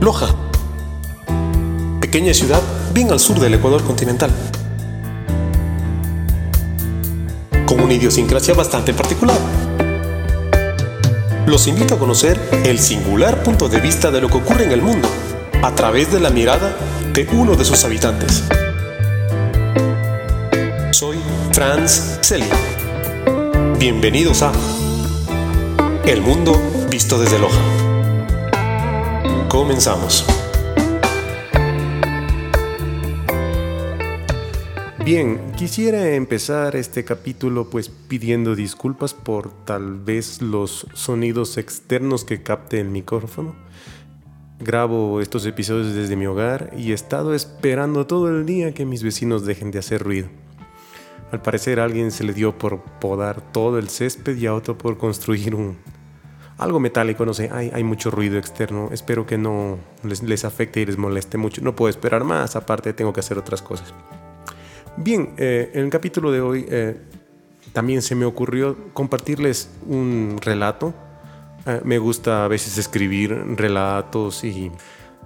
Loja, pequeña ciudad bien al sur del Ecuador continental, con una idiosincrasia bastante particular. Los invito a conocer el singular punto de vista de lo que ocurre en el mundo a través de la mirada de uno de sus habitantes. Soy Franz Selly. Bienvenidos a El Mundo Visto desde Loja. Comenzamos. Bien, quisiera empezar este capítulo pues pidiendo disculpas por tal vez los sonidos externos que capte el micrófono. Grabo estos episodios desde mi hogar y he estado esperando todo el día que mis vecinos dejen de hacer ruido. Al parecer a alguien se le dio por podar todo el césped y a otro por construir un, algo metálico, no sé, hay, hay mucho ruido externo. Espero que no les, afecte y les moleste mucho. No puedo esperar más, aparte tengo que hacer otras cosas. Bien, eh, en el capítulo de hoy eh, también se me ocurrió compartirles un relato. Eh, me gusta a veces escribir relatos y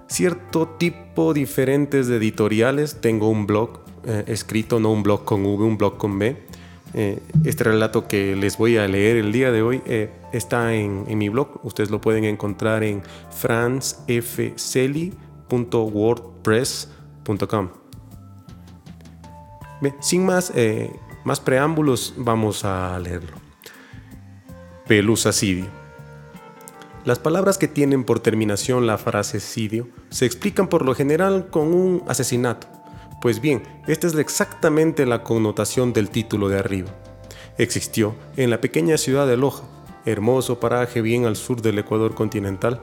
cierto tipo diferentes de editoriales. Tengo un blog escrito, no un blog con V, un blog con B eh, este relato que les voy a leer el día de hoy eh, está en, mi blog. Ustedes lo pueden encontrar en franzfceli.wordpress.com. Sin más, eh, más preámbulos, vamos a leerlo. Pelusa Sidio. Las palabras que tienen por terminación la frase sidio se explican por lo general con un asesinato pues bien, esta es exactamente la connotación del título de arriba. Existió en la pequeña ciudad de Loja, hermoso paraje bien al sur del Ecuador continental,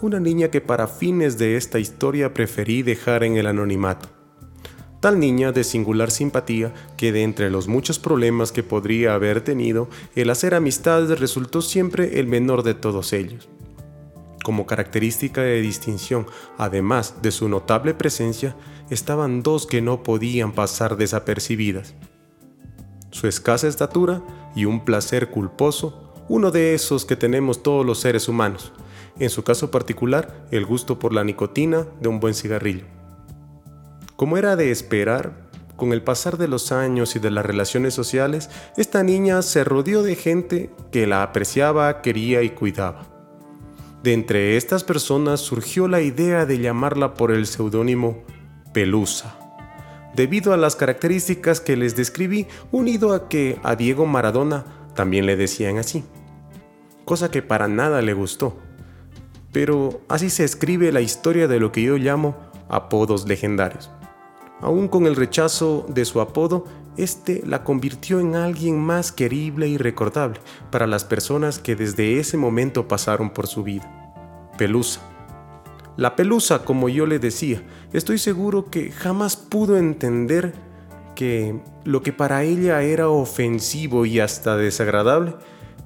una niña que para fines de esta historia preferí dejar en el anonimato. Tal niña de singular simpatía que de entre los muchos problemas que podría haber tenido, el hacer amistades resultó siempre el menor de todos ellos. Como característica de distinción, además de su notable presencia, estaban dos que no podían pasar desapercibidas. Su escasa estatura y un placer culposo, uno de esos que tenemos todos los seres humanos, en su caso particular el gusto por la nicotina de un buen cigarrillo. Como era de esperar, con el pasar de los años y de las relaciones sociales, esta niña se rodeó de gente que la apreciaba, quería y cuidaba. De entre estas personas surgió la idea de llamarla por el seudónimo Pelusa, debido a las características que les describí, unido a que a Diego Maradona también le decían así, cosa que para nada le gustó. Pero así se escribe la historia de lo que yo llamo apodos legendarios. Aún con el rechazo de su apodo, este la convirtió en alguien más querible y recordable para las personas que desde ese momento pasaron por su vida. Pelusa. La pelusa, como yo le decía, estoy seguro que jamás pudo entender que lo que para ella era ofensivo y hasta desagradable,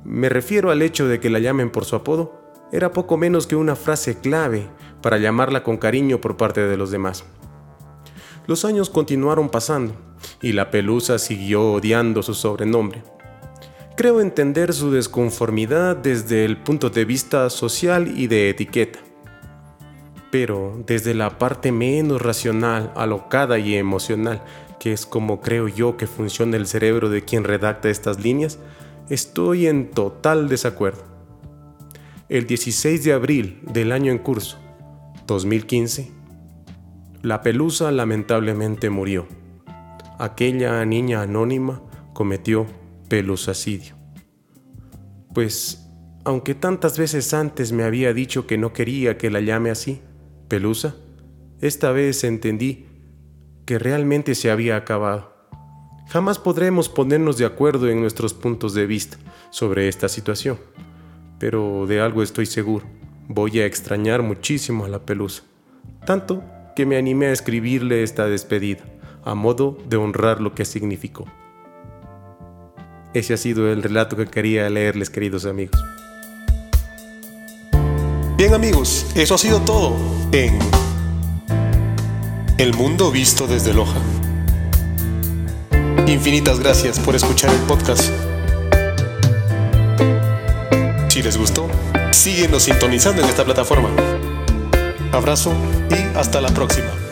me refiero al hecho de que la llamen por su apodo, era poco menos que una frase clave para llamarla con cariño por parte de los demás. Los años continuaron pasando y la pelusa siguió odiando su sobrenombre. Creo entender su desconformidad desde el punto de vista social y de etiqueta. Pero desde la parte menos racional, alocada y emocional, que es como creo yo que funciona el cerebro de quien redacta estas líneas, estoy en total desacuerdo. El 16 de abril del año en curso, 2015, la pelusa lamentablemente murió. Aquella niña anónima cometió pelusacidio. Pues, aunque tantas veces antes me había dicho que no quería que la llame así, Pelusa, esta vez entendí que realmente se había acabado. Jamás podremos ponernos de acuerdo en nuestros puntos de vista sobre esta situación, pero de algo estoy seguro, voy a extrañar muchísimo a la Pelusa, tanto que me animé a escribirle esta despedida, a modo de honrar lo que significó. Ese ha sido el relato que quería leerles, queridos amigos. Bien amigos, eso ha sido todo en El Mundo Visto desde Loja. Infinitas gracias por escuchar el podcast. Si les gustó, síguenos sintonizando en esta plataforma. Abrazo y hasta la próxima.